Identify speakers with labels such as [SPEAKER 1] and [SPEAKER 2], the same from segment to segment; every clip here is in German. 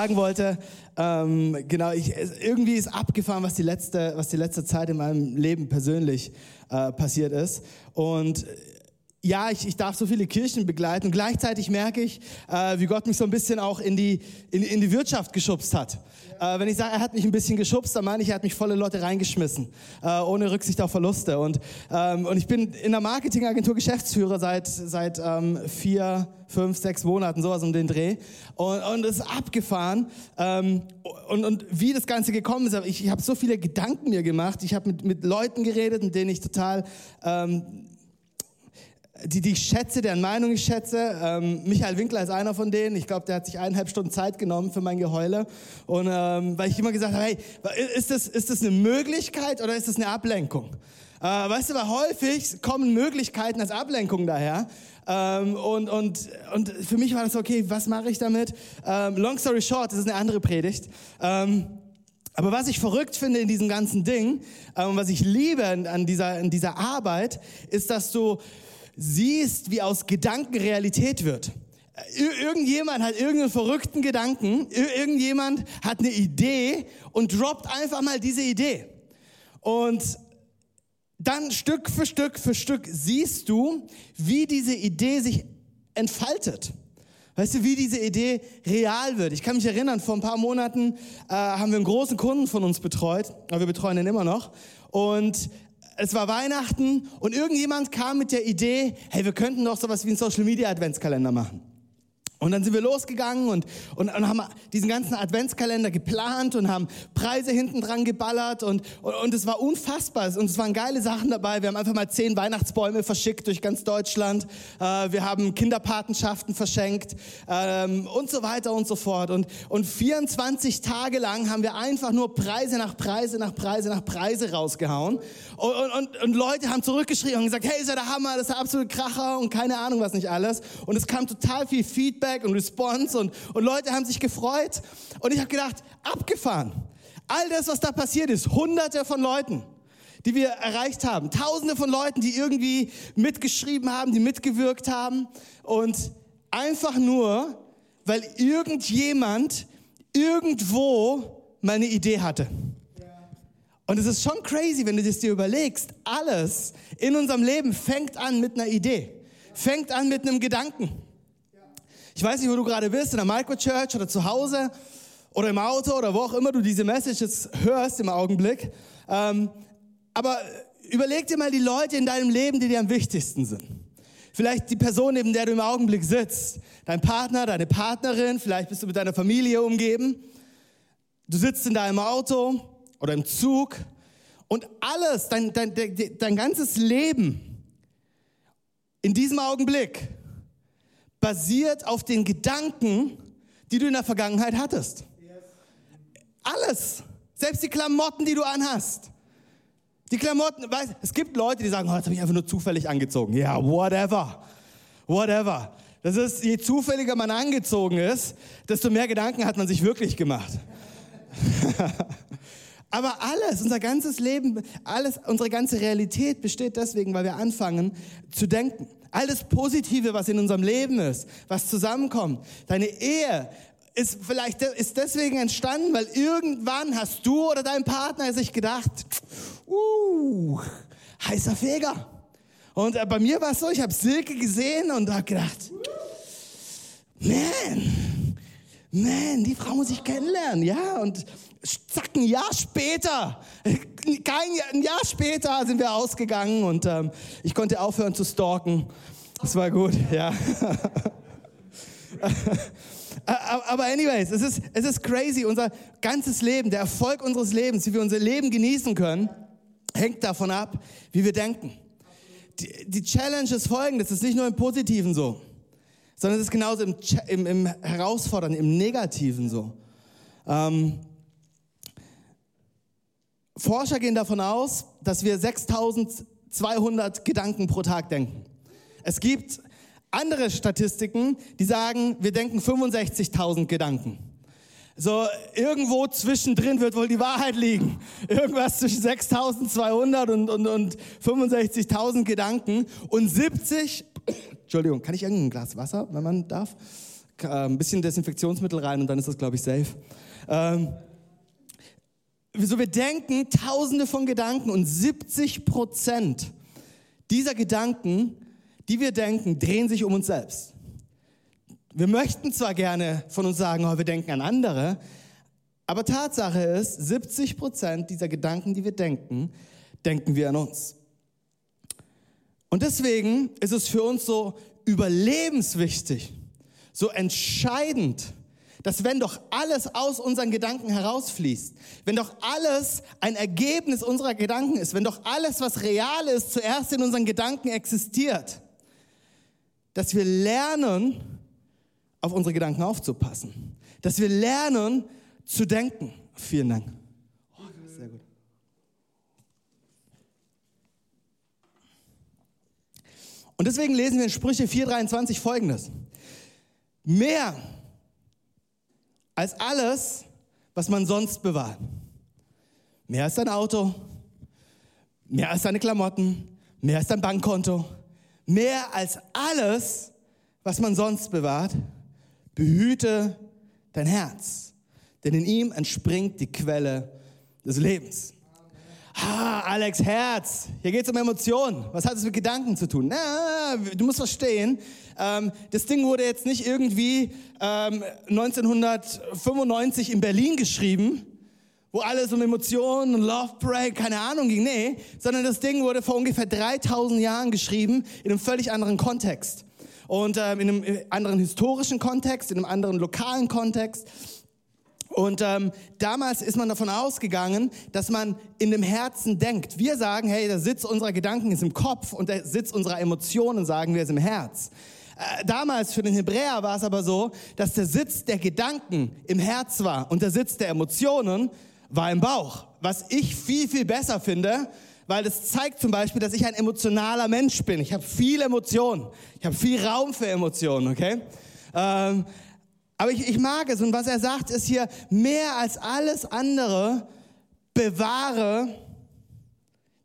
[SPEAKER 1] sagen wollte, ähm, genau, ich, irgendwie ist abgefahren, was die letzte, was die letzte Zeit in meinem Leben persönlich äh, passiert ist. Und ja, ich, ich darf so viele Kirchen begleiten gleichzeitig merke ich, äh, wie Gott mich so ein bisschen auch in die, in, in die Wirtschaft geschubst hat. Äh, wenn ich sage, er hat mich ein bisschen geschubst, dann meine ich, er hat mich volle Leute reingeschmissen, äh, ohne Rücksicht auf Verluste. Und, ähm, und ich bin in der Marketingagentur Geschäftsführer seit, seit ähm, vier, fünf, sechs Monaten, sowas um den Dreh. Und, und es ist abgefahren. Ähm, und, und wie das Ganze gekommen ist, ich, ich habe so viele Gedanken mir gemacht. Ich habe mit, mit Leuten geredet, mit denen ich total... Ähm, die, die ich schätze, deren Meinung ich schätze. Ähm, Michael Winkler ist einer von denen. Ich glaube, der hat sich eineinhalb Stunden Zeit genommen für mein Geheule. Und ähm, weil ich immer gesagt habe, hey, ist das, ist das eine Möglichkeit oder ist das eine Ablenkung? Äh, weißt du, weil häufig kommen Möglichkeiten als Ablenkung daher. Ähm, und, und, und für mich war das okay, was mache ich damit? Ähm, long story short, das ist eine andere Predigt. Ähm, aber was ich verrückt finde in diesem ganzen Ding und was ich liebe an, dieser, an dieser Arbeit, ist, dass du siehst, wie aus Gedanken Realität wird. Ir irgendjemand hat irgendeinen verrückten Gedanken, ir irgendjemand hat eine Idee und droppt einfach mal diese Idee. Und dann Stück für Stück für Stück siehst du, wie diese Idee sich entfaltet. Weißt du, wie diese Idee real wird? Ich kann mich erinnern, vor ein paar Monaten äh, haben wir einen großen Kunden von uns betreut, aber wir betreuen ihn immer noch. Und es war Weihnachten und irgendjemand kam mit der Idee, hey, wir könnten doch sowas wie einen Social Media Adventskalender machen. Und dann sind wir losgegangen und, und, und haben diesen ganzen Adventskalender geplant und haben Preise hinten dran geballert und, und, und es war unfassbar und es waren geile Sachen dabei. Wir haben einfach mal zehn Weihnachtsbäume verschickt durch ganz Deutschland. Äh, wir haben Kinderpatenschaften verschenkt ähm, und so weiter und so fort. Und, und 24 Tage lang haben wir einfach nur Preise nach Preise nach Preise nach Preise rausgehauen. Und, und, und, Leute haben zurückgeschrieben und gesagt, hey, ist ja der Hammer, das ist der absolute Kracher und keine Ahnung was nicht alles. Und es kam total viel Feedback und Response und, und Leute haben sich gefreut. Und ich habe gedacht, abgefahren. All das, was da passiert ist, hunderte von Leuten, die wir erreicht haben, tausende von Leuten, die irgendwie mitgeschrieben haben, die mitgewirkt haben. Und einfach nur, weil irgendjemand irgendwo mal eine Idee hatte. Und es ist schon crazy, wenn du das dir überlegst. Alles in unserem Leben fängt an mit einer Idee, fängt an mit einem Gedanken. Ich weiß nicht, wo du gerade bist, in der Microchurch oder zu Hause oder im Auto oder wo auch immer du diese Messages hörst im Augenblick. Ähm, aber überleg dir mal die Leute in deinem Leben, die dir am wichtigsten sind. Vielleicht die Person, neben der du im Augenblick sitzt. Dein Partner, deine Partnerin, vielleicht bist du mit deiner Familie umgeben. Du sitzt in deinem Auto oder im Zug und alles, dein, dein, dein, dein ganzes Leben in diesem Augenblick basiert auf den Gedanken, die du in der Vergangenheit hattest. Alles. Selbst die Klamotten, die du anhast. Die Klamotten, weißt, es gibt Leute, die sagen, oh, das habe ich einfach nur zufällig angezogen. Ja, whatever. Whatever. Das ist, je zufälliger man angezogen ist, desto mehr Gedanken hat man sich wirklich gemacht. Aber alles, unser ganzes Leben, alles, unsere ganze Realität besteht deswegen, weil wir anfangen zu denken. Alles Positive, was in unserem Leben ist, was zusammenkommt. Deine Ehe ist vielleicht ist deswegen entstanden, weil irgendwann hast du oder dein Partner sich gedacht, uh, heißer Feger. Und äh, bei mir war es so, ich habe Silke gesehen und habe gedacht, man, man, die Frau muss ich kennenlernen, ja. Und zack, ein Jahr später, kein Jahr, ein Jahr später sind wir ausgegangen und ähm, ich konnte aufhören zu stalken. Das war gut, ja. Aber anyways, es ist, es ist crazy. Unser ganzes Leben, der Erfolg unseres Lebens, wie wir unser Leben genießen können, hängt davon ab, wie wir denken. Die, die Challenge ist folgendes, es ist nicht nur im Positiven so, sondern es ist genauso im, im, im Herausfordernden, im Negativen so. Ähm, Forscher gehen davon aus, dass wir 6200 Gedanken pro Tag denken. Es gibt andere Statistiken, die sagen, wir denken 65.000 Gedanken. So irgendwo zwischendrin wird wohl die Wahrheit liegen. Irgendwas zwischen 6.200 und, und, und 65.000 Gedanken und 70, Entschuldigung, kann ich irgendein Glas Wasser, wenn man darf? Ein bisschen Desinfektionsmittel rein und dann ist das, glaube ich, safe. Ähm, so wir denken tausende von Gedanken und 70 Prozent dieser Gedanken, die wir denken, drehen sich um uns selbst. Wir möchten zwar gerne von uns sagen, oh, wir denken an andere, aber Tatsache ist, 70 Prozent dieser Gedanken, die wir denken, denken wir an uns. Und deswegen ist es für uns so überlebenswichtig, so entscheidend, dass wenn doch alles aus unseren Gedanken herausfließt, wenn doch alles ein Ergebnis unserer Gedanken ist, wenn doch alles, was real ist, zuerst in unseren Gedanken existiert, dass wir lernen, auf unsere Gedanken aufzupassen, dass wir lernen zu denken. Vielen Dank. Und deswegen lesen wir in Sprüche 4:23 folgendes. Mehr als alles, was man sonst bewahrt. Mehr als dein Auto, mehr als deine Klamotten, mehr als dein Bankkonto, mehr als alles, was man sonst bewahrt, behüte dein Herz, denn in ihm entspringt die Quelle des Lebens. Ah, Alex, Herz. Hier geht es um Emotionen. Was hat es mit Gedanken zu tun? Na, du musst verstehen, ähm, das Ding wurde jetzt nicht irgendwie ähm, 1995 in Berlin geschrieben, wo alles um Emotionen und Love Break, keine Ahnung ging. Nee, sondern das Ding wurde vor ungefähr 3000 Jahren geschrieben in einem völlig anderen Kontext. Und ähm, in einem anderen historischen Kontext, in einem anderen lokalen Kontext. Und ähm, damals ist man davon ausgegangen, dass man in dem Herzen denkt. Wir sagen, hey, der Sitz unserer Gedanken ist im Kopf und der Sitz unserer Emotionen, sagen wir, ist im Herz. Äh, damals für den Hebräer war es aber so, dass der Sitz der Gedanken im Herz war und der Sitz der Emotionen war im Bauch. Was ich viel, viel besser finde, weil das zeigt zum Beispiel, dass ich ein emotionaler Mensch bin. Ich habe viel Emotionen. Ich habe viel Raum für Emotionen, okay? Ähm, aber ich, ich mag es und was er sagt ist hier, mehr als alles andere, bewahre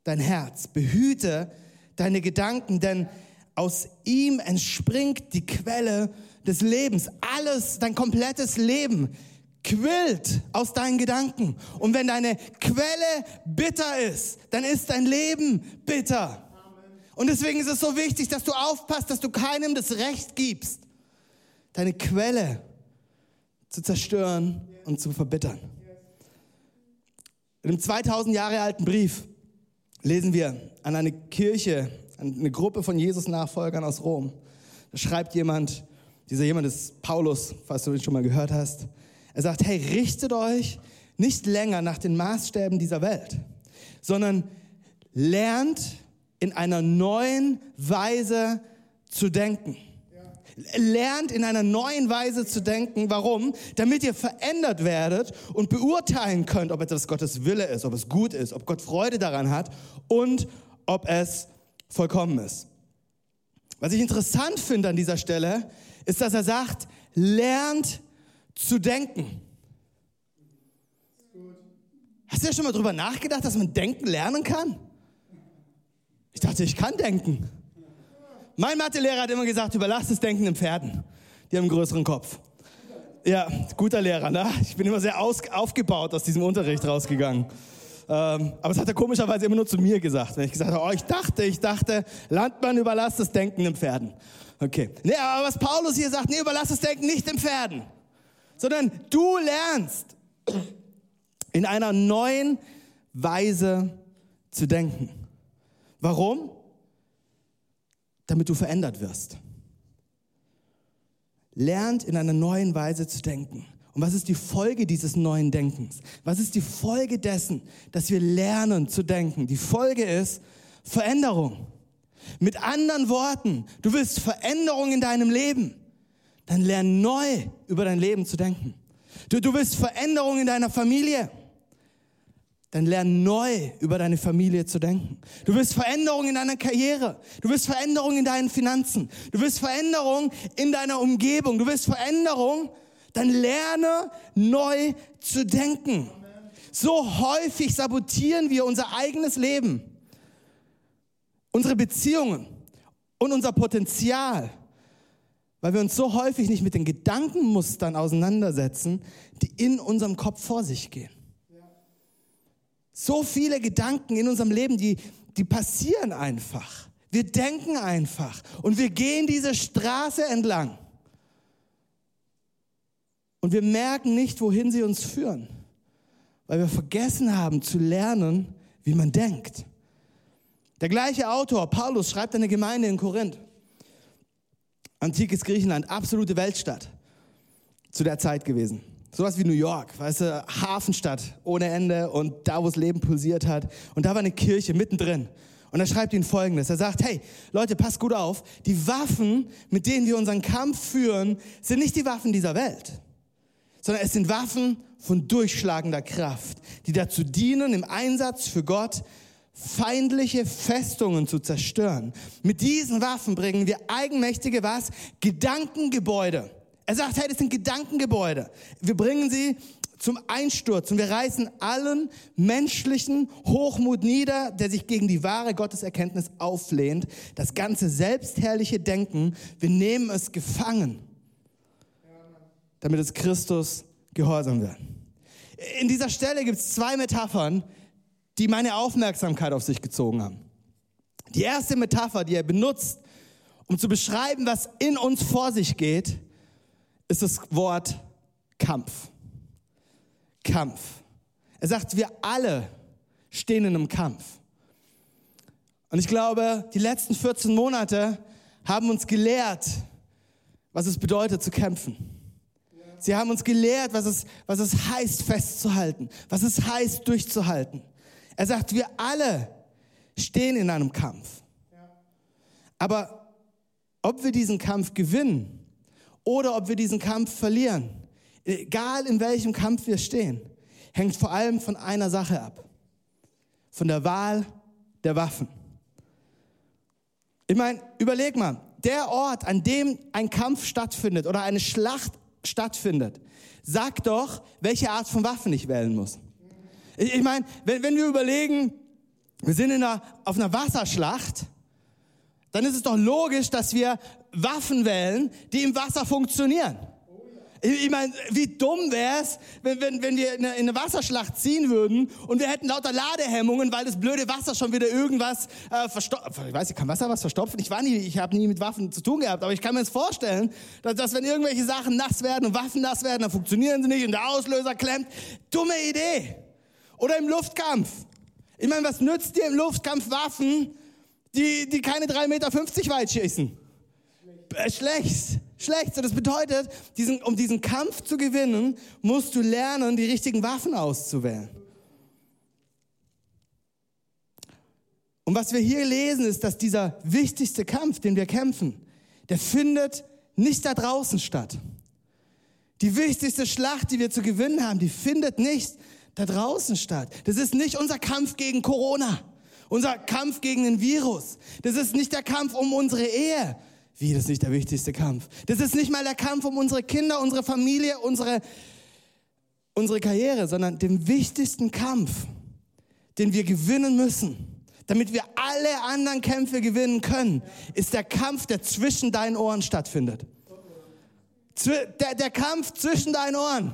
[SPEAKER 1] dein Herz, behüte deine Gedanken, denn aus ihm entspringt die Quelle des Lebens. Alles, dein komplettes Leben quillt aus deinen Gedanken. Und wenn deine Quelle bitter ist, dann ist dein Leben bitter. Und deswegen ist es so wichtig, dass du aufpasst, dass du keinem das Recht gibst, deine Quelle zu zerstören und zu verbittern. In einem 2000 Jahre alten Brief lesen wir an eine Kirche, eine Gruppe von Jesus-Nachfolgern aus Rom. Da schreibt jemand, dieser jemand ist Paulus, falls du ihn schon mal gehört hast. Er sagt, hey, richtet euch nicht länger nach den Maßstäben dieser Welt, sondern lernt in einer neuen Weise zu denken lernt in einer neuen Weise zu denken. Warum? Damit ihr verändert werdet und beurteilen könnt, ob etwas Gottes Wille ist, ob es gut ist, ob Gott Freude daran hat und ob es vollkommen ist. Was ich interessant finde an dieser Stelle, ist, dass er sagt, lernt zu denken. Hast du ja schon mal drüber nachgedacht, dass man denken lernen kann? Ich dachte, ich kann denken. Mein Mathelehrer hat immer gesagt, überlass das Denken den Pferden. Die haben einen größeren Kopf. Ja, guter Lehrer, ne? Ich bin immer sehr aus, aufgebaut aus diesem Unterricht rausgegangen. Ähm, aber das hat er komischerweise immer nur zu mir gesagt. Wenn ich gesagt habe, oh, ich dachte, ich dachte, Landmann überlass das Denken den Pferden. Okay. Nee, aber was Paulus hier sagt, nee, überlass das Denken nicht den Pferden. Sondern du lernst in einer neuen Weise zu denken. Warum? damit du verändert wirst. Lernt in einer neuen Weise zu denken. Und was ist die Folge dieses neuen Denkens? Was ist die Folge dessen, dass wir lernen zu denken? Die Folge ist Veränderung. Mit anderen Worten, du willst Veränderung in deinem Leben, dann lern neu über dein Leben zu denken. Du, du willst Veränderung in deiner Familie, dann lern neu über deine Familie zu denken. Du willst Veränderung in deiner Karriere. Du willst Veränderung in deinen Finanzen. Du willst Veränderung in deiner Umgebung. Du willst Veränderung, dann lerne neu zu denken. So häufig sabotieren wir unser eigenes Leben, unsere Beziehungen und unser Potenzial, weil wir uns so häufig nicht mit den Gedankenmustern auseinandersetzen, die in unserem Kopf vor sich gehen. So viele Gedanken in unserem Leben, die, die passieren einfach. Wir denken einfach und wir gehen diese Straße entlang. Und wir merken nicht, wohin sie uns führen, weil wir vergessen haben zu lernen, wie man denkt. Der gleiche Autor, Paulus, schreibt eine Gemeinde in Korinth. Antikes Griechenland, absolute Weltstadt zu der Zeit gewesen. Sowas wie New York, weißt du, Hafenstadt ohne Ende und da, wo das Leben pulsiert hat. Und da war eine Kirche mittendrin. Und er schreibt ihnen Folgendes. Er sagt, hey, Leute, passt gut auf. Die Waffen, mit denen wir unseren Kampf führen, sind nicht die Waffen dieser Welt, sondern es sind Waffen von durchschlagender Kraft, die dazu dienen, im Einsatz für Gott feindliche Festungen zu zerstören. Mit diesen Waffen bringen wir eigenmächtige was? Gedankengebäude er sagt, hey, das sind Gedankengebäude. Wir bringen sie zum Einsturz und wir reißen allen menschlichen Hochmut nieder, der sich gegen die wahre Gotteserkenntnis auflehnt. Das ganze selbstherrliche Denken, wir nehmen es gefangen, damit es Christus gehorsam wird. In dieser Stelle gibt es zwei Metaphern, die meine Aufmerksamkeit auf sich gezogen haben. Die erste Metapher, die er benutzt, um zu beschreiben, was in uns vor sich geht, ist das Wort Kampf. Kampf. Er sagt, wir alle stehen in einem Kampf. Und ich glaube, die letzten 14 Monate haben uns gelehrt, was es bedeutet zu kämpfen. Sie haben uns gelehrt, was es, was es heißt, festzuhalten, was es heißt, durchzuhalten. Er sagt, wir alle stehen in einem Kampf. Aber ob wir diesen Kampf gewinnen, oder ob wir diesen Kampf verlieren, egal in welchem Kampf wir stehen, hängt vor allem von einer Sache ab. Von der Wahl der Waffen. Ich meine, überleg mal, der Ort, an dem ein Kampf stattfindet oder eine Schlacht stattfindet, sagt doch, welche Art von Waffen ich wählen muss. Ich, ich meine, wenn, wenn wir überlegen, wir sind in einer, auf einer Wasserschlacht, dann ist es doch logisch, dass wir Waffen wählen, die im Wasser funktionieren. Ich meine, wie dumm wäre es, wenn, wenn, wenn wir in eine, in eine, Wasserschlacht ziehen würden und wir hätten lauter Ladehemmungen, weil das blöde Wasser schon wieder irgendwas äh, verstopft. Ich weiß, ich kann Wasser was verstopfen? Ich war nie, ich habe nie mit Waffen zu tun gehabt, aber ich kann mir das vorstellen, dass, dass wenn irgendwelche Sachen nass werden und Waffen nass werden, dann funktionieren sie nicht und der Auslöser klemmt. Dumme Idee. Oder im Luftkampf. Ich meine, was nützt dir im Luftkampf Waffen, die, die keine 3,50 Meter weit schießen? Äh, schlecht, schlecht. Das bedeutet, diesen, um diesen Kampf zu gewinnen, musst du lernen, die richtigen Waffen auszuwählen. Und was wir hier lesen, ist, dass dieser wichtigste Kampf, den wir kämpfen, der findet nicht da draußen statt. Die wichtigste Schlacht, die wir zu gewinnen haben, die findet nicht da draußen statt. Das ist nicht unser Kampf gegen Corona, unser Kampf gegen den Virus. Das ist nicht der Kampf um unsere Ehe. Wie, das ist nicht der wichtigste Kampf. Das ist nicht mal der Kampf um unsere Kinder, unsere Familie, unsere, unsere Karriere, sondern den wichtigsten Kampf, den wir gewinnen müssen, damit wir alle anderen Kämpfe gewinnen können, ist der Kampf, der zwischen deinen Ohren stattfindet. Der, der Kampf zwischen deinen Ohren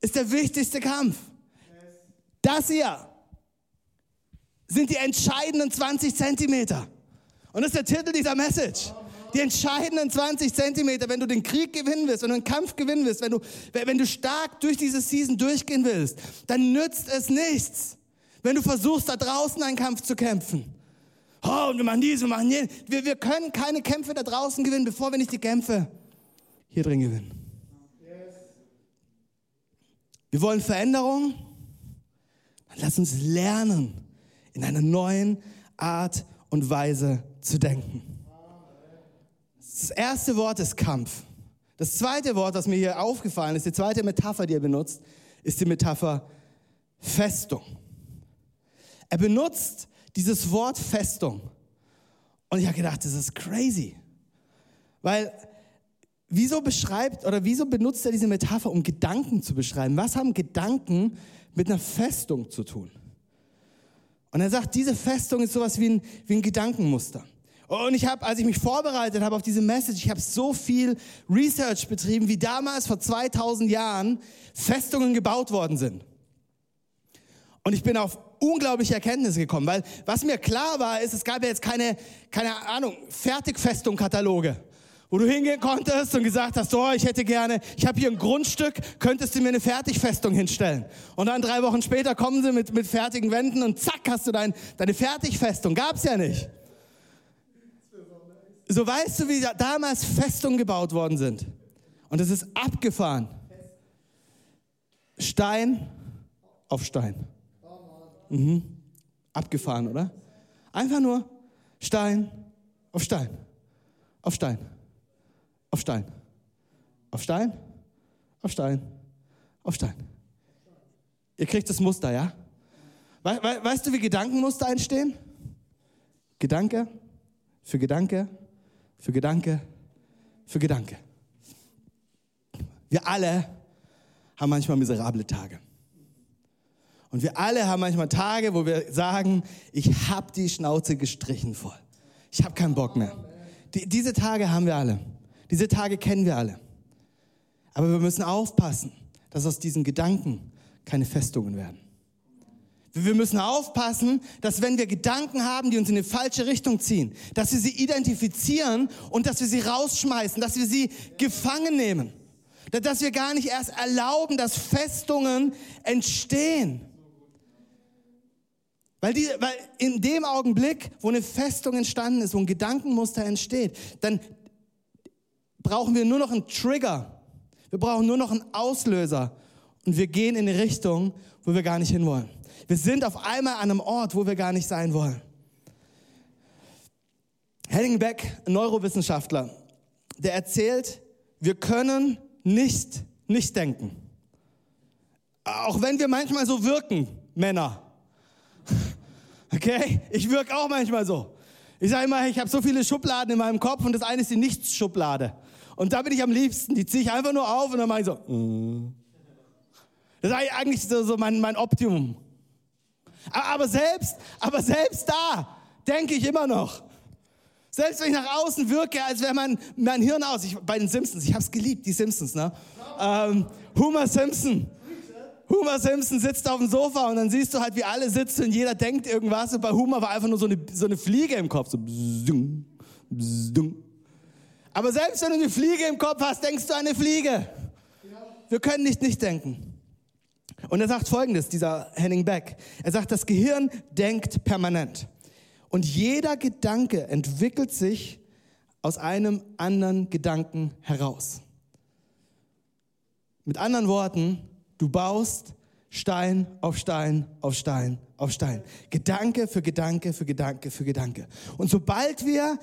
[SPEAKER 1] ist der wichtigste Kampf. Das hier sind die entscheidenden 20 Zentimeter. Und das ist der Titel dieser Message die entscheidenden 20 Zentimeter, wenn du den Krieg gewinnen willst, wenn du den Kampf gewinnen willst, wenn du, wenn du stark durch diese Season durchgehen willst, dann nützt es nichts, wenn du versuchst, da draußen einen Kampf zu kämpfen. Oh, und wir machen dies, wir machen jenes. Wir, wir können keine Kämpfe da draußen gewinnen, bevor wir nicht die Kämpfe hier drin gewinnen. Wir wollen Veränderung. Lass uns lernen, in einer neuen Art und Weise zu denken. Das erste Wort ist Kampf. Das zweite Wort, das mir hier aufgefallen ist, die zweite Metapher, die er benutzt, ist die Metapher Festung. Er benutzt dieses Wort Festung. Und ich habe gedacht, das ist crazy. Weil, wieso beschreibt oder wieso benutzt er diese Metapher, um Gedanken zu beschreiben? Was haben Gedanken mit einer Festung zu tun? Und er sagt, diese Festung ist sowas wie ein, wie ein Gedankenmuster. Und ich habe, als ich mich vorbereitet habe auf diese Message, ich habe so viel Research betrieben, wie damals vor 2000 Jahren Festungen gebaut worden sind. Und ich bin auf unglaubliche Erkenntnisse gekommen, weil was mir klar war, ist, es gab ja jetzt keine, keine Ahnung, Fertigfestung-Kataloge, wo du hingehen konntest und gesagt hast, so, ich hätte gerne, ich habe hier ein Grundstück, könntest du mir eine Fertigfestung hinstellen? Und dann drei Wochen später kommen sie mit, mit fertigen Wänden und zack, hast du dein, deine Fertigfestung. Gab's ja nicht. So weißt du, wie damals Festungen gebaut worden sind. Und es ist abgefahren. Stein auf Stein. Mhm. Abgefahren, oder? Einfach nur Stein auf Stein. Auf Stein. Auf Stein. Auf Stein. Auf Stein. Auf Stein. Ihr kriegt das Muster, ja? We we weißt du, wie Gedankenmuster entstehen? Gedanke für Gedanke für Gedanke für Gedanke. Wir alle haben manchmal miserable Tage. Und wir alle haben manchmal Tage, wo wir sagen, ich habe die Schnauze gestrichen voll. Ich habe keinen Bock mehr. Die, diese Tage haben wir alle. Diese Tage kennen wir alle. Aber wir müssen aufpassen, dass aus diesen Gedanken keine Festungen werden. Wir müssen aufpassen, dass wenn wir Gedanken haben, die uns in eine falsche Richtung ziehen, dass wir sie identifizieren und dass wir sie rausschmeißen, dass wir sie gefangen nehmen. Dass wir gar nicht erst erlauben, dass Festungen entstehen. Weil, die, weil in dem Augenblick, wo eine Festung entstanden ist, wo ein Gedankenmuster entsteht, dann brauchen wir nur noch einen Trigger. Wir brauchen nur noch einen Auslöser. Und wir gehen in eine Richtung, wo wir gar nicht hinwollen. Wir sind auf einmal an einem Ort, wo wir gar nicht sein wollen. Henning Beck, ein Neurowissenschaftler, der erzählt, wir können nicht nicht denken. Auch wenn wir manchmal so wirken, Männer. Okay? Ich wirke auch manchmal so. Ich sage immer, ich habe so viele Schubladen in meinem Kopf und das eine ist die Nichtsschublade. Und da bin ich am liebsten. Die ziehe ich einfach nur auf und dann mache ich so. Mm. Das ist eigentlich so, so mein, mein Optimum. Aber selbst, aber selbst da denke ich immer noch. Selbst wenn ich nach außen wirke, als wäre mein, mein Hirn aus. Ich, bei den Simpsons, ich habe es geliebt, die Simpsons, ne? Ähm, Homer Simpson. Homer Simpson sitzt auf dem Sofa und dann siehst du halt, wie alle sitzen und jeder denkt irgendwas. Und bei Homer war einfach nur so eine, so eine Fliege im Kopf. So bzdung, bzdung. Aber selbst wenn du eine Fliege im Kopf hast, denkst du an eine Fliege. Wir können nicht nicht denken. Und er sagt folgendes, dieser Henning Beck. Er sagt, das Gehirn denkt permanent. Und jeder Gedanke entwickelt sich aus einem anderen Gedanken heraus. Mit anderen Worten, du baust Stein auf Stein auf Stein auf Stein. Gedanke für Gedanke für Gedanke für Gedanke. Und sobald wir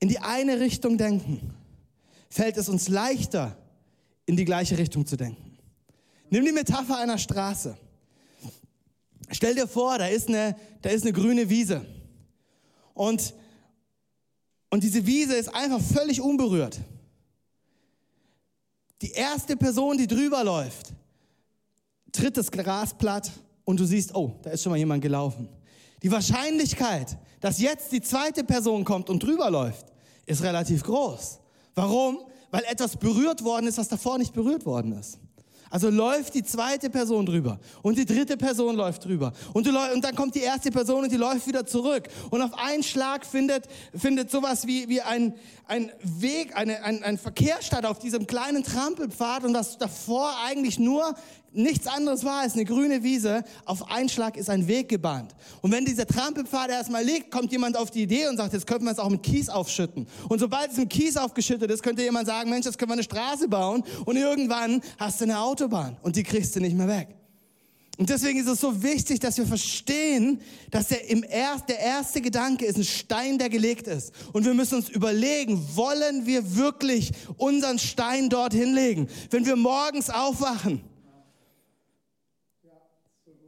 [SPEAKER 1] in die eine Richtung denken, fällt es uns leichter, in die gleiche Richtung zu denken. Nimm die Metapher einer Straße. Stell dir vor, da ist eine, da ist eine grüne Wiese. Und, und diese Wiese ist einfach völlig unberührt. Die erste Person, die drüber läuft, tritt das Gras platt und du siehst, oh, da ist schon mal jemand gelaufen. Die Wahrscheinlichkeit, dass jetzt die zweite Person kommt und drüber läuft, ist relativ groß. Warum? Weil etwas berührt worden ist, was davor nicht berührt worden ist. Also läuft die zweite Person drüber und die dritte Person läuft drüber. Und, und dann kommt die erste Person und die läuft wieder zurück. Und auf einen Schlag findet, findet sowas wie, wie ein, ein Weg, eine, ein, ein Verkehr statt auf diesem kleinen Trampelpfad und das davor eigentlich nur nichts anderes war als eine grüne Wiese, auf einen Schlag ist ein Weg gebahnt. Und wenn dieser Trampelpfad erstmal liegt, kommt jemand auf die Idee und sagt, jetzt könnte man es auch mit Kies aufschütten. Und sobald es mit Kies aufgeschüttet ist, könnte jemand sagen, Mensch, jetzt können wir eine Straße bauen und irgendwann hast du eine Autobahn und die kriegst du nicht mehr weg. Und deswegen ist es so wichtig, dass wir verstehen, dass der, im erst, der erste Gedanke ist ein Stein, der gelegt ist. Und wir müssen uns überlegen, wollen wir wirklich unseren Stein dort hinlegen? Wenn wir morgens aufwachen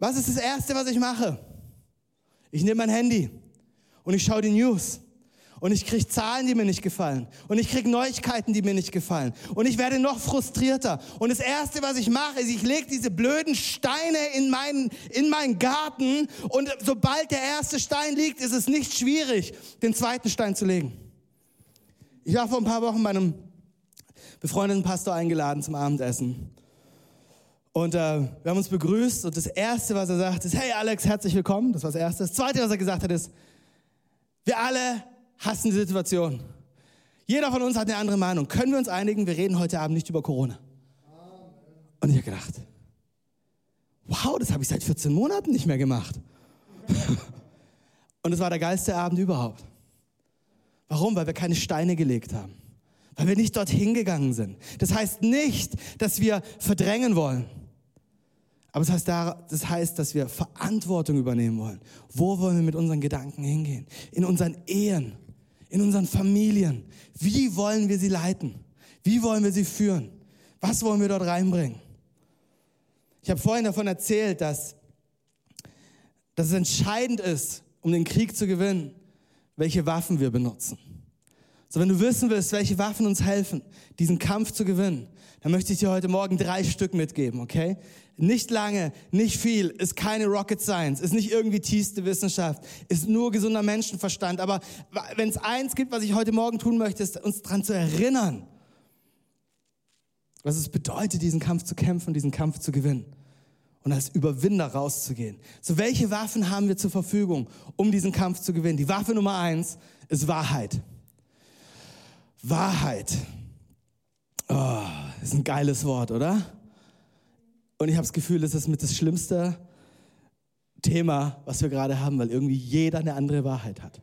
[SPEAKER 1] was ist das Erste, was ich mache? Ich nehme mein Handy und ich schaue die News. Und ich kriege Zahlen, die mir nicht gefallen. Und ich kriege Neuigkeiten, die mir nicht gefallen. Und ich werde noch frustrierter. Und das Erste, was ich mache, ist, ich lege diese blöden Steine in meinen, in meinen Garten. Und sobald der erste Stein liegt, ist es nicht schwierig, den zweiten Stein zu legen. Ich war vor ein paar Wochen bei einem befreundeten Pastor eingeladen zum Abendessen. Und äh, wir haben uns begrüßt und das Erste, was er sagt, ist, hey Alex, herzlich willkommen. Das war das Erste. Das Zweite, was er gesagt hat, ist, wir alle hassen die Situation. Jeder von uns hat eine andere Meinung. Können wir uns einigen, wir reden heute Abend nicht über Corona? Und ich habe gedacht, wow, das habe ich seit 14 Monaten nicht mehr gemacht. Und es war der geilste Abend überhaupt. Warum? Weil wir keine Steine gelegt haben. Weil wir nicht dorthin gegangen sind. Das heißt nicht, dass wir verdrängen wollen. Aber das heißt, das heißt, dass wir Verantwortung übernehmen wollen. Wo wollen wir mit unseren Gedanken hingehen? In unseren Ehen, in unseren Familien. Wie wollen wir sie leiten? Wie wollen wir sie führen? Was wollen wir dort reinbringen? Ich habe vorhin davon erzählt, dass, dass es entscheidend ist, um den Krieg zu gewinnen, welche Waffen wir benutzen. So, wenn du wissen willst, welche Waffen uns helfen, diesen Kampf zu gewinnen, dann möchte ich dir heute Morgen drei Stück mitgeben, okay? Nicht lange, nicht viel, ist keine Rocket Science, ist nicht irgendwie tiefste Wissenschaft, ist nur gesunder Menschenverstand. Aber wenn es eins gibt, was ich heute Morgen tun möchte, ist uns daran zu erinnern, was es bedeutet, diesen Kampf zu kämpfen, diesen Kampf zu gewinnen und als Überwinder rauszugehen. So, welche Waffen haben wir zur Verfügung, um diesen Kampf zu gewinnen? Die Waffe Nummer eins ist Wahrheit. Wahrheit. Oh, ist ein geiles Wort, oder? Und ich habe das Gefühl, das ist mit das schlimmste Thema, was wir gerade haben, weil irgendwie jeder eine andere Wahrheit hat.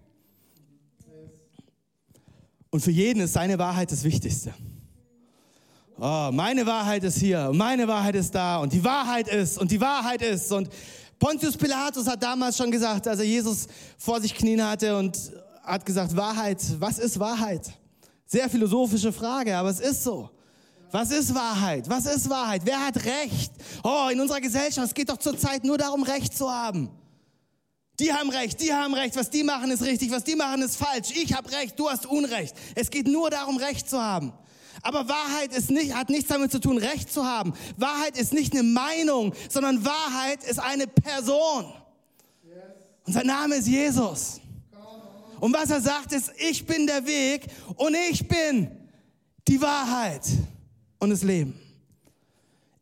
[SPEAKER 1] Und für jeden ist seine Wahrheit das Wichtigste. Oh, meine Wahrheit ist hier, meine Wahrheit ist da und die Wahrheit ist und die Wahrheit ist. Und Pontius Pilatus hat damals schon gesagt, als er Jesus vor sich knien hatte und hat gesagt, Wahrheit, was ist Wahrheit? Sehr philosophische Frage, aber es ist so. Was ist Wahrheit? Was ist Wahrheit? Wer hat Recht? Oh, in unserer Gesellschaft, es geht doch zurzeit nur darum, Recht zu haben. Die haben Recht, die haben Recht, was die machen ist richtig, was die machen ist falsch. Ich habe Recht, du hast Unrecht. Es geht nur darum, Recht zu haben. Aber Wahrheit ist nicht, hat nichts damit zu tun, Recht zu haben. Wahrheit ist nicht eine Meinung, sondern Wahrheit ist eine Person. Und sein Name ist Jesus. Und was er sagt ist, ich bin der Weg und ich bin die Wahrheit und das Leben.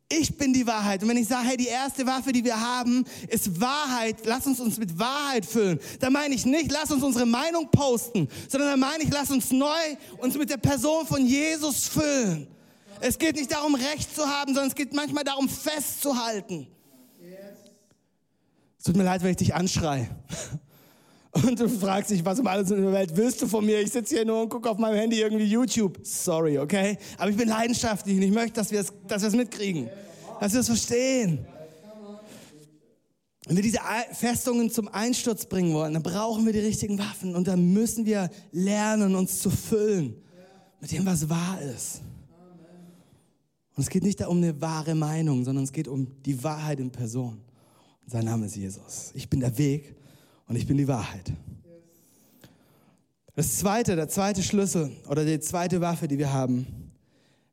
[SPEAKER 1] Ich bin die Wahrheit. Und wenn ich sage, hey, die erste Waffe, die wir haben, ist Wahrheit, lass uns uns mit Wahrheit füllen, dann meine ich nicht, lass uns unsere Meinung posten, sondern dann meine ich, lass uns neu uns mit der Person von Jesus füllen. Es geht nicht darum, Recht zu haben, sondern es geht manchmal darum, festzuhalten. Es tut mir leid, wenn ich dich anschreie. Und du fragst dich, was um alles in der Welt willst du von mir? Ich sitze hier nur und gucke auf meinem Handy irgendwie YouTube. Sorry, okay? Aber ich bin leidenschaftlich und ich möchte, dass wir es dass mitkriegen. Dass wir es verstehen. Wenn wir diese Festungen zum Einsturz bringen wollen, dann brauchen wir die richtigen Waffen und dann müssen wir lernen, uns zu füllen mit dem, was wahr ist. Und es geht nicht um eine wahre Meinung, sondern es geht um die Wahrheit in Person. Und sein Name ist Jesus. Ich bin der Weg, und ich bin die Wahrheit. Das zweite, der zweite Schlüssel oder die zweite Waffe, die wir haben,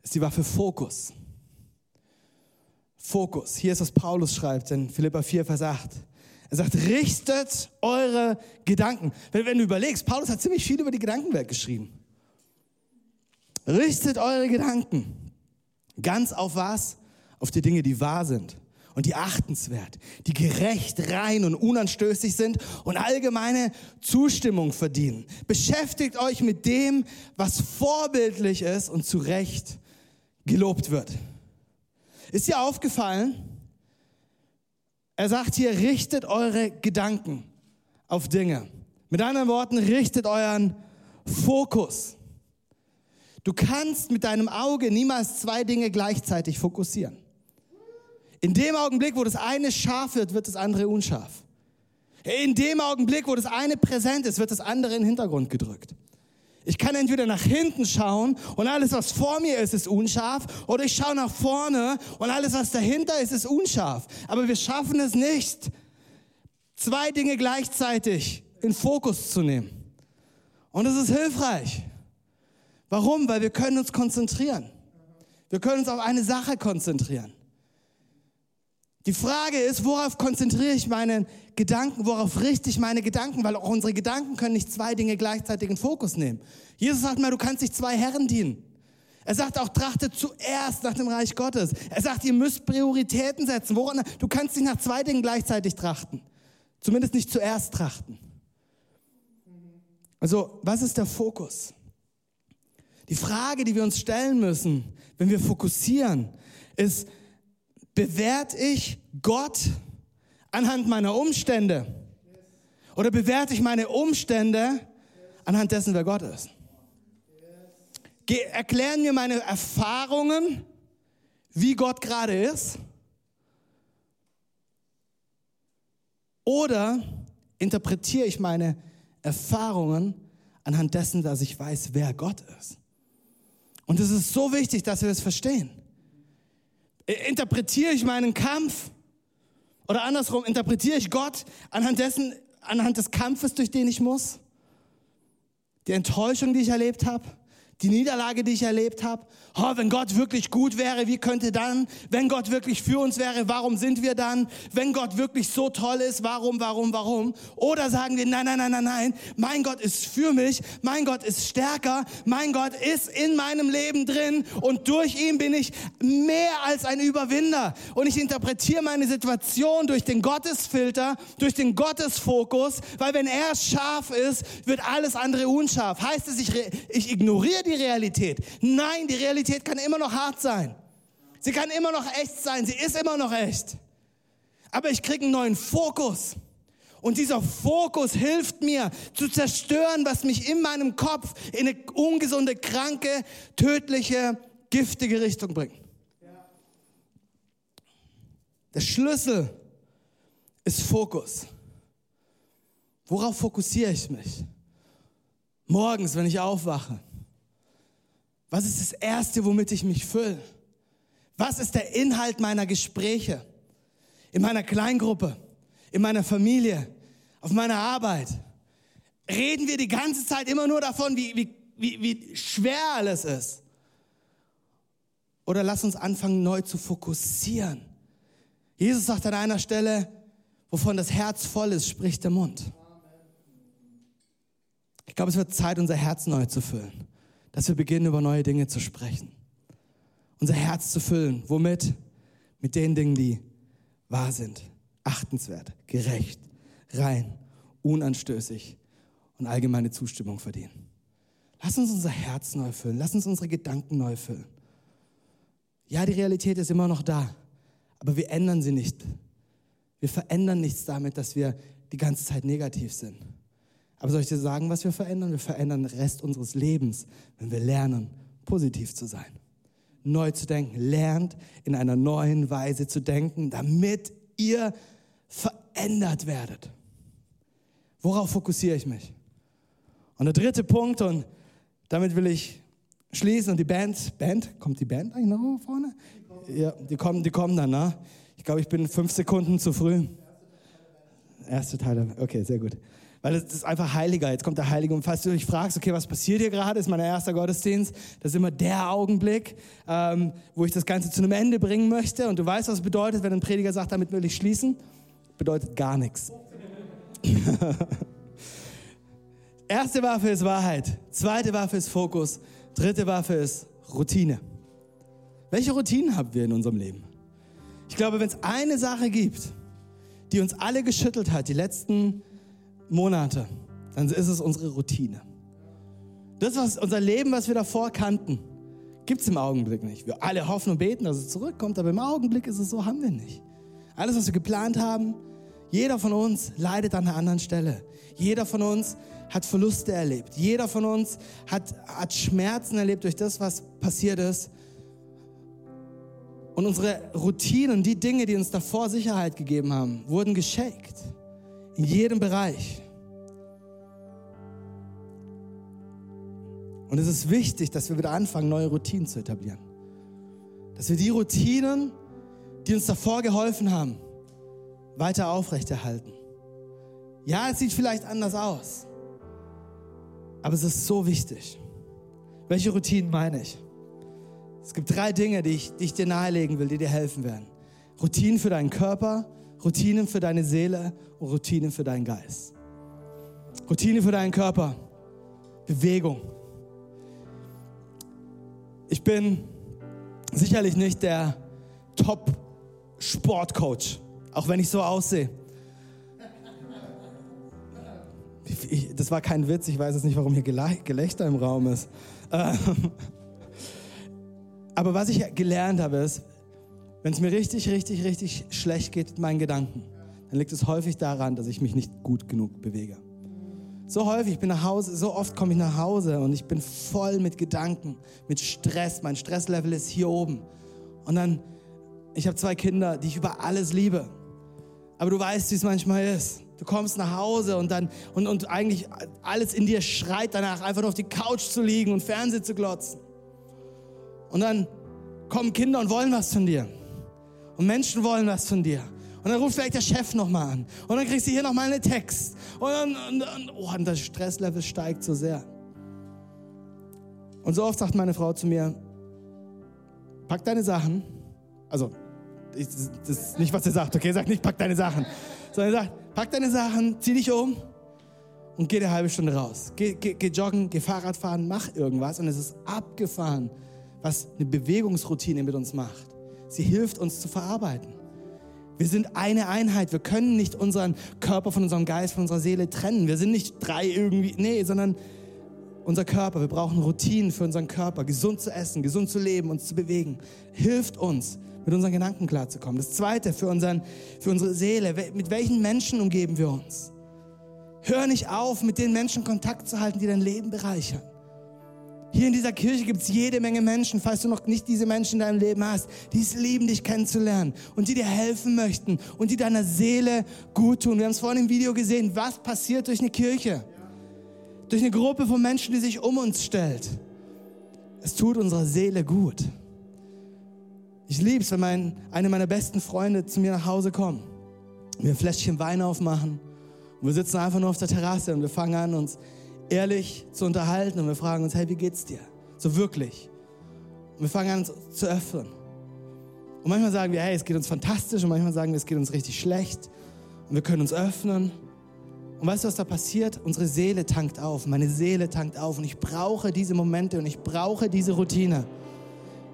[SPEAKER 1] ist die Waffe Fokus. Fokus. Hier ist, was Paulus schreibt in Philippa 4, Vers 8. Er sagt, richtet eure Gedanken. Wenn, wenn du überlegst, Paulus hat ziemlich viel über die Gedankenwelt geschrieben. Richtet eure Gedanken. Ganz auf was? Auf die Dinge, die wahr sind und die achtenswert, die gerecht, rein und unanstößig sind und allgemeine Zustimmung verdienen. Beschäftigt euch mit dem, was vorbildlich ist und zu Recht gelobt wird. Ist dir aufgefallen? Er sagt hier, richtet eure Gedanken auf Dinge. Mit anderen Worten, richtet euren Fokus. Du kannst mit deinem Auge niemals zwei Dinge gleichzeitig fokussieren. In dem Augenblick, wo das eine scharf wird, wird das andere unscharf. In dem Augenblick, wo das eine präsent ist, wird das andere in den Hintergrund gedrückt. Ich kann entweder nach hinten schauen und alles, was vor mir ist, ist unscharf, oder ich schaue nach vorne und alles, was dahinter ist, ist unscharf. Aber wir schaffen es nicht, zwei Dinge gleichzeitig in Fokus zu nehmen. Und es ist hilfreich. Warum? Weil wir können uns konzentrieren. Wir können uns auf eine Sache konzentrieren. Die Frage ist, worauf konzentriere ich meine Gedanken, worauf richte ich meine Gedanken, weil auch unsere Gedanken können nicht zwei Dinge gleichzeitig in Fokus nehmen. Jesus sagt mal, du kannst nicht zwei Herren dienen. Er sagt auch, trachte zuerst nach dem Reich Gottes. Er sagt, ihr müsst Prioritäten setzen. Woran, du kannst nicht nach zwei Dingen gleichzeitig trachten. Zumindest nicht zuerst trachten. Also, was ist der Fokus? Die Frage, die wir uns stellen müssen, wenn wir fokussieren, ist, bewerte ich Gott anhand meiner Umstände? Oder bewerte ich meine Umstände anhand dessen, wer Gott ist? erklären mir meine Erfahrungen, wie Gott gerade ist? Oder interpretiere ich meine Erfahrungen anhand dessen, dass ich weiß, wer Gott ist? Und es ist so wichtig, dass wir das verstehen. Interpretiere ich meinen Kampf oder andersrum, interpretiere ich Gott anhand dessen, anhand des Kampfes, durch den ich muss? Die Enttäuschung, die ich erlebt habe? Die Niederlage, die ich erlebt habe. Oh, wenn Gott wirklich gut wäre, wie könnte dann? Wenn Gott wirklich für uns wäre, warum sind wir dann? Wenn Gott wirklich so toll ist, warum, warum, warum? Oder sagen wir, nein, nein, nein, nein, nein, mein Gott ist für mich, mein Gott ist stärker, mein Gott ist in meinem Leben drin und durch ihn bin ich mehr als ein Überwinder. Und ich interpretiere meine Situation durch den Gottesfilter, durch den Gottesfokus, weil wenn er scharf ist, wird alles andere unscharf. Heißt es, ich, ich ignoriere die Realität. Nein, die Realität kann immer noch hart sein. Sie kann immer noch echt sein. Sie ist immer noch echt. Aber ich kriege einen neuen Fokus. Und dieser Fokus hilft mir zu zerstören, was mich in meinem Kopf in eine ungesunde, kranke, tödliche, giftige Richtung bringt. Der Schlüssel ist Fokus. Worauf fokussiere ich mich? Morgens, wenn ich aufwache. Was ist das Erste, womit ich mich fülle? Was ist der Inhalt meiner Gespräche? In meiner Kleingruppe, in meiner Familie, auf meiner Arbeit? Reden wir die ganze Zeit immer nur davon, wie, wie, wie, wie schwer alles ist? Oder lass uns anfangen, neu zu fokussieren. Jesus sagt an einer Stelle, wovon das Herz voll ist, spricht der Mund. Ich glaube, es wird Zeit, unser Herz neu zu füllen dass wir beginnen, über neue Dinge zu sprechen. Unser Herz zu füllen. Womit? Mit den Dingen, die wahr sind, achtenswert, gerecht, rein, unanstößig und allgemeine Zustimmung verdienen. Lass uns unser Herz neu füllen. Lass uns unsere Gedanken neu füllen. Ja, die Realität ist immer noch da, aber wir ändern sie nicht. Wir verändern nichts damit, dass wir die ganze Zeit negativ sind. Aber soll ich dir sagen, was wir verändern? Wir verändern den Rest unseres Lebens, wenn wir lernen, positiv zu sein. Neu zu denken. Lernt in einer neuen Weise zu denken, damit ihr verändert werdet. Worauf fokussiere ich mich? Und der dritte Punkt, und damit will ich schließen, und die Band, Band, kommt die Band eigentlich noch vorne? Ja, die kommen, die kommen dann, ne? Ich glaube, ich bin fünf Sekunden zu früh. Erste Teil, okay, sehr gut weil es ist einfach heiliger. Jetzt kommt der Heilige. Und falls du dich fragst, okay, was passiert hier gerade, ist mein erster Gottesdienst. Das ist immer der Augenblick, ähm, wo ich das Ganze zu einem Ende bringen möchte. Und du weißt, was es bedeutet, wenn ein Prediger sagt, damit will ich schließen. Bedeutet gar nichts. Erste Waffe ist Wahrheit. Zweite Waffe ist Fokus. Dritte Waffe ist Routine. Welche Routinen haben wir in unserem Leben? Ich glaube, wenn es eine Sache gibt, die uns alle geschüttelt hat, die letzten Monate, dann ist es unsere Routine. Das, was unser Leben, was wir davor kannten, gibt es im Augenblick nicht. Wir alle hoffen und beten, dass es zurückkommt, aber im Augenblick ist es so, haben wir nicht. Alles, was wir geplant haben, jeder von uns leidet an einer anderen Stelle. Jeder von uns hat Verluste erlebt. Jeder von uns hat, hat Schmerzen erlebt durch das, was passiert ist. Und unsere Routinen, die Dinge, die uns davor Sicherheit gegeben haben, wurden geschakt. In jedem Bereich. Und es ist wichtig, dass wir wieder anfangen, neue Routinen zu etablieren. Dass wir die Routinen, die uns davor geholfen haben, weiter aufrechterhalten. Ja, es sieht vielleicht anders aus. Aber es ist so wichtig. Welche Routinen meine ich? Es gibt drei Dinge, die ich, die ich dir nahelegen will, die dir helfen werden. Routinen für deinen Körper, Routinen für deine Seele und Routinen für deinen Geist. Routine für deinen Körper, Bewegung. Ich bin sicherlich nicht der Top-Sportcoach, auch wenn ich so aussehe. Das war kein Witz, ich weiß jetzt nicht, warum hier Gelächter im Raum ist. Ähm, aber was ich gelernt habe, ist, wenn es mir richtig, richtig, richtig schlecht geht mit meinen Gedanken, dann liegt es häufig daran, dass ich mich nicht gut genug bewege. So häufig, ich bin nach Hause, so oft komme ich nach Hause und ich bin voll mit Gedanken, mit Stress. Mein Stresslevel ist hier oben. Und dann, ich habe zwei Kinder, die ich über alles liebe. Aber du weißt, wie es manchmal ist. Du kommst nach Hause und dann, und, und eigentlich alles in dir schreit danach, einfach nur auf die Couch zu liegen und Fernsehen zu glotzen. Und dann kommen Kinder und wollen was von dir. Und Menschen wollen was von dir. Und dann ruft vielleicht der Chef nochmal an. Und dann kriegst du hier nochmal einen Text. Und dann, und, und, oh, und das Stresslevel steigt so sehr. Und so oft sagt meine Frau zu mir, pack deine Sachen. Also, ich, das ist nicht, was sie sagt, okay? Sag nicht, pack deine Sachen. Sondern sagt, pack deine Sachen, zieh dich um und geh eine halbe Stunde raus. Geh, geh, geh joggen, geh Fahrrad fahren, mach irgendwas. Und es ist abgefahren, was eine Bewegungsroutine mit uns macht. Sie hilft uns zu verarbeiten. Wir sind eine Einheit. Wir können nicht unseren Körper von unserem Geist, von unserer Seele trennen. Wir sind nicht drei irgendwie, nee, sondern unser Körper. Wir brauchen Routinen für unseren Körper, gesund zu essen, gesund zu leben, uns zu bewegen. Hilft uns, mit unseren Gedanken klarzukommen. Das Zweite für, unseren, für unsere Seele. Mit welchen Menschen umgeben wir uns? Hör nicht auf, mit den Menschen Kontakt zu halten, die dein Leben bereichern. Hier in dieser Kirche gibt es jede Menge Menschen, falls du noch nicht diese Menschen in deinem Leben hast, die es lieben, dich kennenzulernen und die dir helfen möchten und die deiner Seele gut tun. Wir haben es vorhin im Video gesehen, was passiert durch eine Kirche, durch eine Gruppe von Menschen, die sich um uns stellt. Es tut unserer Seele gut. Ich liebe es, wenn mein, eine meiner besten Freunde zu mir nach Hause kommen, wir ein Fläschchen Wein aufmachen und wir sitzen einfach nur auf der Terrasse und wir fangen an, uns ehrlich zu unterhalten und wir fragen uns, hey, wie geht's dir? So wirklich. Und wir fangen an, uns zu öffnen. Und manchmal sagen wir, hey, es geht uns fantastisch und manchmal sagen wir, es geht uns richtig schlecht und wir können uns öffnen. Und weißt du, was da passiert? Unsere Seele tankt auf, meine Seele tankt auf und ich brauche diese Momente und ich brauche diese Routine.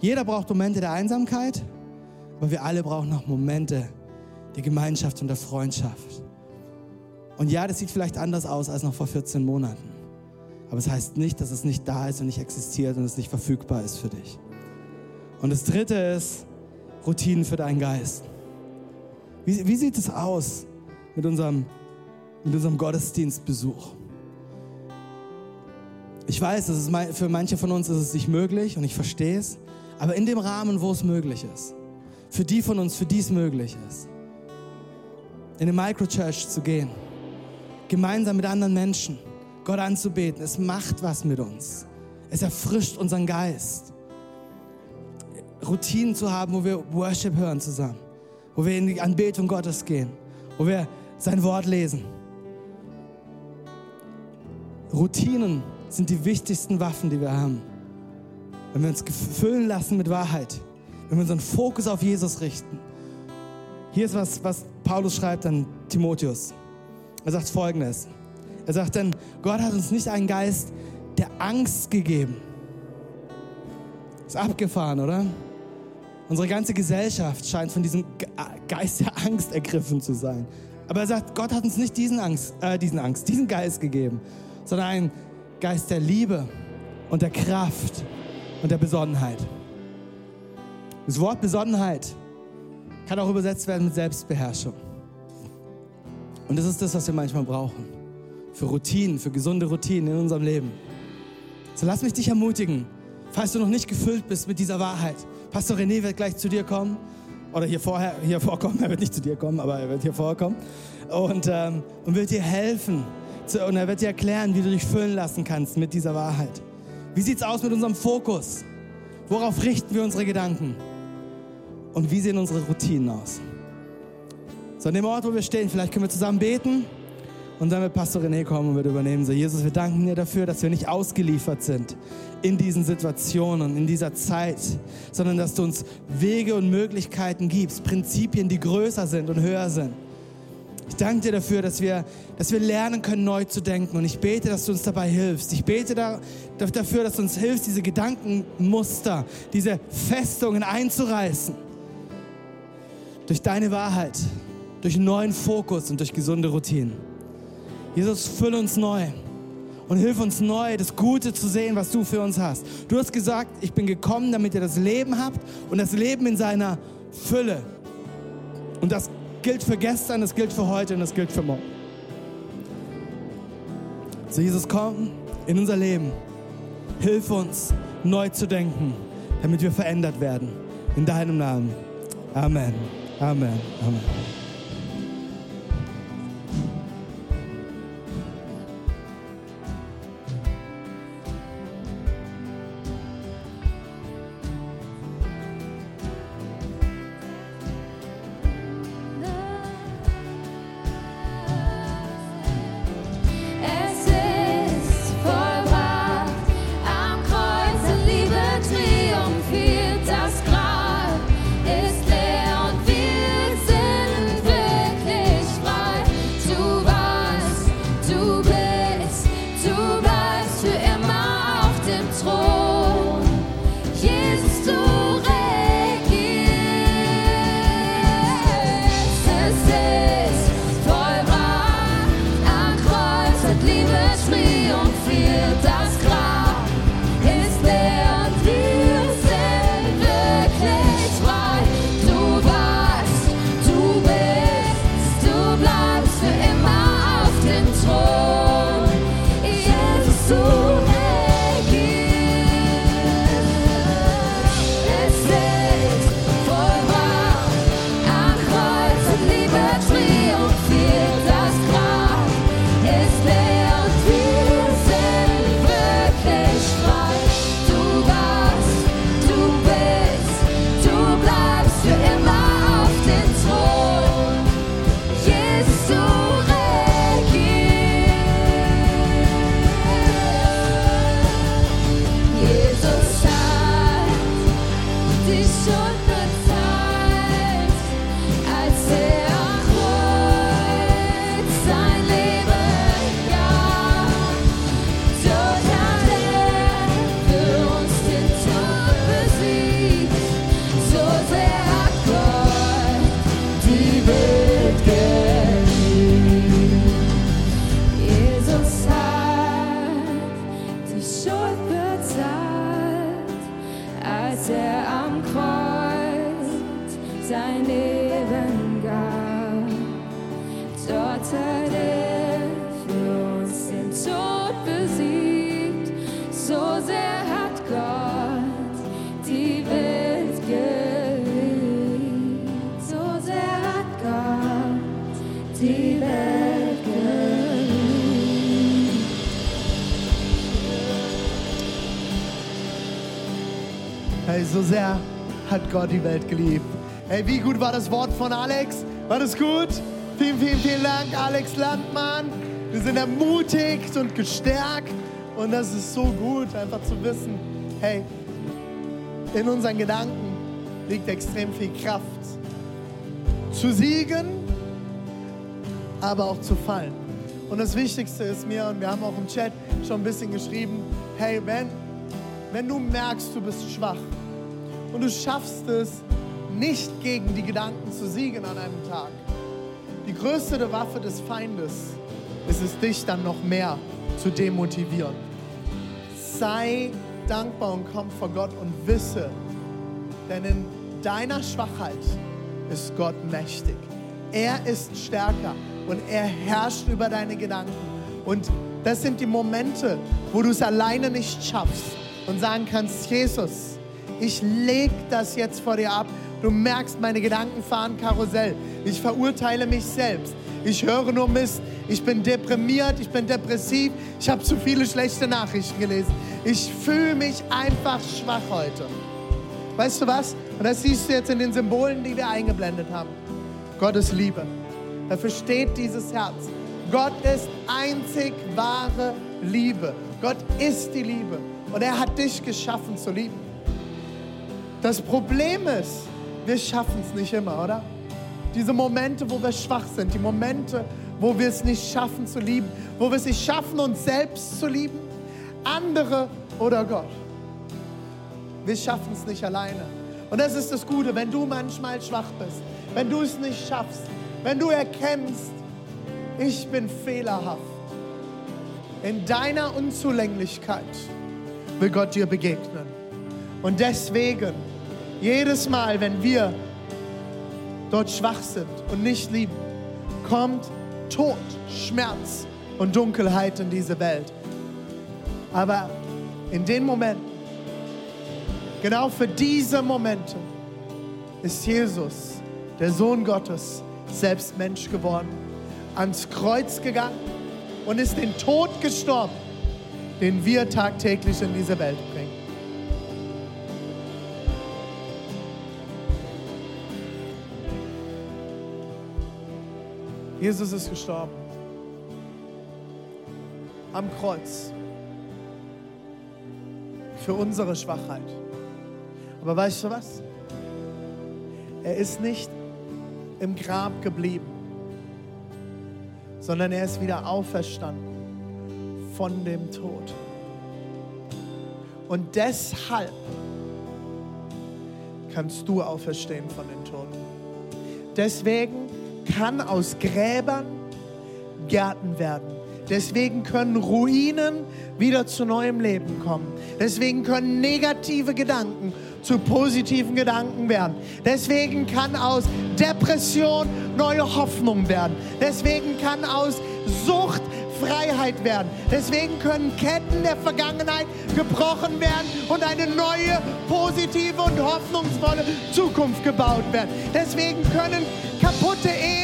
[SPEAKER 1] Jeder braucht Momente der Einsamkeit, aber wir alle brauchen noch Momente der Gemeinschaft und der Freundschaft. Und ja, das sieht vielleicht anders aus als noch vor 14 Monaten. Aber es heißt nicht, dass es nicht da ist und nicht existiert und es nicht verfügbar ist für dich. Und das dritte ist Routinen für deinen Geist. Wie, wie sieht es aus mit unserem, mit unserem Gottesdienstbesuch? Ich weiß, dass es für manche von uns ist es nicht möglich und ich verstehe es, aber in dem Rahmen, wo es möglich ist, für die von uns, für die es möglich ist, in eine Microchurch zu gehen, gemeinsam mit anderen Menschen, Gott anzubeten. Es macht was mit uns. Es erfrischt unseren Geist. Routinen zu haben, wo wir Worship hören zusammen, wo wir in die Anbetung Gottes gehen, wo wir sein Wort lesen. Routinen sind die wichtigsten Waffen, die wir haben. Wenn wir uns füllen lassen mit Wahrheit, wenn wir unseren Fokus auf Jesus richten. Hier ist was, was Paulus schreibt an Timotheus. Er sagt folgendes. Er sagt dann, Gott hat uns nicht einen Geist der Angst gegeben. Ist abgefahren, oder? Unsere ganze Gesellschaft scheint von diesem Geist der Angst ergriffen zu sein. Aber er sagt, Gott hat uns nicht diesen Angst, äh, diesen Angst, diesen Geist gegeben, sondern einen Geist der Liebe und der Kraft und der Besonnenheit. Das Wort Besonnenheit kann auch übersetzt werden mit Selbstbeherrschung. Und das ist das, was wir manchmal brauchen für Routinen, für gesunde Routinen in unserem Leben. So lass mich dich ermutigen, falls du noch nicht gefüllt bist mit dieser Wahrheit. Pastor René wird gleich zu dir kommen oder hier, vorher, hier vorkommen. Er wird nicht zu dir kommen, aber er wird hier vorkommen und, ähm, und wird dir helfen zu, und er wird dir erklären, wie du dich füllen lassen kannst mit dieser Wahrheit. Wie sieht es aus mit unserem Fokus? Worauf richten wir unsere Gedanken? Und wie sehen unsere Routinen aus? So an dem Ort, wo wir stehen, vielleicht können wir zusammen beten.
[SPEAKER 2] Und dann wird Pastor René kommen und wird übernehmen. So, Jesus, wir danken dir dafür, dass wir nicht ausgeliefert sind in diesen Situationen, in dieser Zeit, sondern dass du uns Wege und Möglichkeiten gibst, Prinzipien, die größer sind und höher sind. Ich danke dir dafür, dass wir, dass wir lernen können, neu zu denken. Und ich bete, dass du uns dabei hilfst. Ich bete da, dafür, dass du uns hilfst, diese Gedankenmuster, diese Festungen einzureißen. Durch deine Wahrheit, durch einen neuen Fokus und durch gesunde Routinen. Jesus, fülle uns neu und hilf uns neu, das Gute zu sehen, was du für uns hast. Du hast gesagt, ich bin gekommen, damit ihr das Leben habt und das Leben in seiner Fülle. Und das gilt für gestern, das gilt für heute und das gilt für morgen. So, Jesus, komm in unser Leben. Hilf uns, neu zu denken, damit wir verändert werden. In deinem Namen. Amen. Amen. Amen.
[SPEAKER 3] So sehr hat Gott die Welt geliebt. Hey, wie gut war das Wort von Alex? War das gut? Vielen, vielen, vielen Dank, Alex Landmann. Wir sind ermutigt und gestärkt. Und das ist so gut, einfach zu wissen, hey, in unseren Gedanken liegt extrem viel Kraft. Zu siegen, aber auch zu fallen. Und das Wichtigste ist mir, und wir haben auch im Chat schon ein bisschen geschrieben, hey, wenn, wenn du merkst, du bist schwach, und du schaffst es, nicht gegen die Gedanken zu siegen an einem Tag. Die größte Waffe des Feindes ist es, dich dann noch mehr zu demotivieren. Sei dankbar und komm vor Gott und wisse, denn in deiner Schwachheit ist Gott mächtig. Er ist stärker und er herrscht über deine Gedanken. Und das sind die Momente, wo du es alleine nicht schaffst und sagen kannst, Jesus, ich leg das jetzt vor dir ab. Du merkst, meine Gedanken fahren Karussell. Ich verurteile mich selbst. Ich höre nur Mist. Ich bin deprimiert, ich bin depressiv. Ich habe zu viele schlechte Nachrichten gelesen. Ich fühle mich einfach schwach heute. Weißt du was? Und das siehst du jetzt in den Symbolen, die wir eingeblendet haben. Gottes Liebe. Dafür steht dieses Herz. Gott ist einzig wahre Liebe. Gott ist die Liebe. Und er hat dich geschaffen zu lieben. Das Problem ist, wir schaffen es nicht immer, oder? Diese Momente, wo wir schwach sind, die Momente, wo wir es nicht schaffen zu lieben, wo wir es nicht schaffen, uns selbst zu lieben, andere oder Gott. Wir schaffen es nicht alleine. Und das ist das Gute, wenn du manchmal schwach bist, wenn du es nicht schaffst, wenn du erkennst, ich bin fehlerhaft. In deiner Unzulänglichkeit will Gott dir begegnen. Und deswegen, jedes Mal, wenn wir dort schwach sind und nicht lieben, kommt Tod, Schmerz und Dunkelheit in diese Welt. Aber in den Momenten, genau für diese Momente, ist Jesus, der Sohn Gottes, selbst Mensch geworden ans Kreuz gegangen und ist den Tod gestorben, den wir tagtäglich in diese Welt Jesus ist gestorben. Am Kreuz. Für unsere Schwachheit. Aber weißt du was? Er ist nicht im Grab geblieben sondern er ist wieder auferstanden von dem Tod. Und deshalb kannst du auferstehen von den Toten. Deswegen kann aus Gräbern Gärten werden. Deswegen können Ruinen wieder zu neuem Leben kommen. Deswegen können negative Gedanken zu positiven Gedanken werden. Deswegen kann aus Depression neue Hoffnung werden. Deswegen kann aus Sucht Freiheit werden. Deswegen können Ketten der Vergangenheit gebrochen werden und eine neue, positive und hoffnungsvolle Zukunft gebaut werden. Deswegen können kaputte Ehen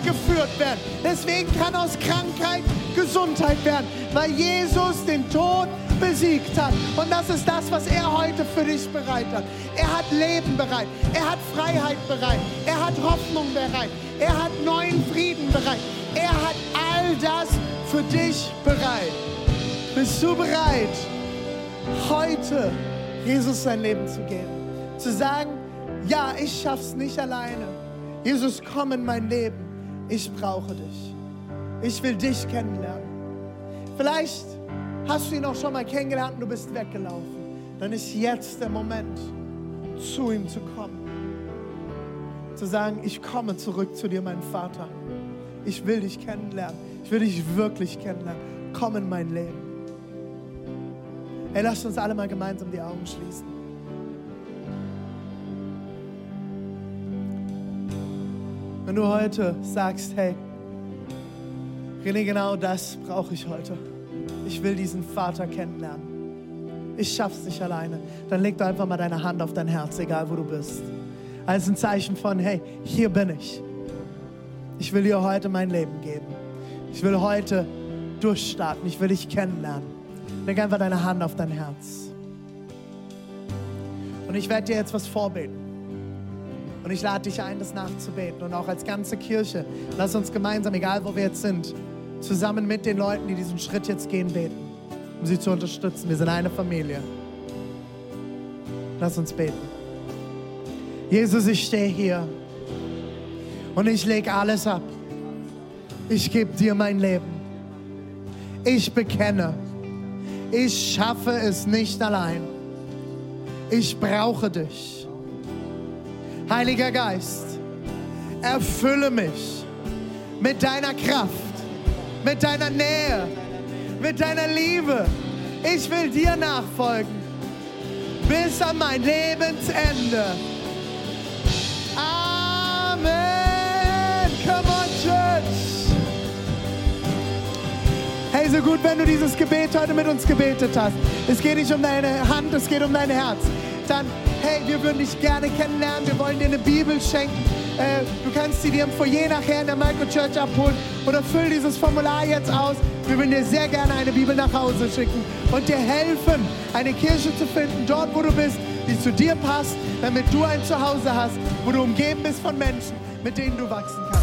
[SPEAKER 3] Liebe geführt werden. Deswegen kann aus Krankheit Gesundheit werden, weil Jesus den Tod besiegt hat. Und das ist das, was er heute für dich bereit hat. Er hat Leben bereit. Er hat Freiheit bereit. Er hat Hoffnung bereit. Er hat neuen Frieden bereit. Er hat all das für dich bereit. Bist du bereit, heute Jesus sein Leben zu geben? Zu sagen, ja, ich schaff's nicht alleine. Jesus, komm in mein Leben. Ich brauche dich. Ich will dich kennenlernen. Vielleicht Hast du ihn auch schon mal kennengelernt und du bist weggelaufen? Dann ist jetzt der Moment, zu ihm zu kommen. Zu sagen, ich komme zurück zu dir, mein Vater. Ich will dich kennenlernen. Ich will dich wirklich kennenlernen. Komm in mein Leben. Hey, lasst uns alle mal gemeinsam die Augen schließen. Wenn du heute sagst, hey, René, genau das brauche ich heute ich will diesen Vater kennenlernen. Ich schaff's nicht alleine. Dann leg doch einfach mal deine Hand auf dein Herz, egal wo du bist. Als ein Zeichen von, hey, hier bin ich. Ich will dir heute mein Leben geben. Ich will heute durchstarten. Ich will dich kennenlernen. Leg einfach deine Hand auf dein Herz. Und ich werde dir jetzt was vorbeten. Und ich lade dich ein, das nachzubeten. Und auch als ganze Kirche. Lass uns gemeinsam, egal wo wir jetzt sind, zusammen mit den Leuten, die diesen Schritt jetzt gehen, beten, um sie zu unterstützen. Wir sind eine Familie. Lass uns beten. Jesus, ich stehe hier und ich lege alles ab. Ich gebe dir mein Leben. Ich bekenne, ich schaffe es nicht allein. Ich brauche dich. Heiliger Geist, erfülle mich mit deiner Kraft mit deiner Nähe, mit deiner Liebe. Ich will dir nachfolgen bis an mein Lebensende. Amen. Come on, Church. Hey, so gut, wenn du dieses Gebet heute mit uns gebetet hast. Es geht nicht um deine Hand, es geht um dein Herz. Dann, hey, wir würden dich gerne kennenlernen. Wir wollen dir eine Bibel schenken. Äh, du kannst sie dir im Foyer nachher in der Microchurch abholen oder füll dieses Formular jetzt aus. Wir würden dir sehr gerne eine Bibel nach Hause schicken und dir helfen, eine Kirche zu finden, dort wo du bist, die zu dir passt, damit du ein Zuhause hast, wo du umgeben bist von Menschen, mit denen du wachsen kannst.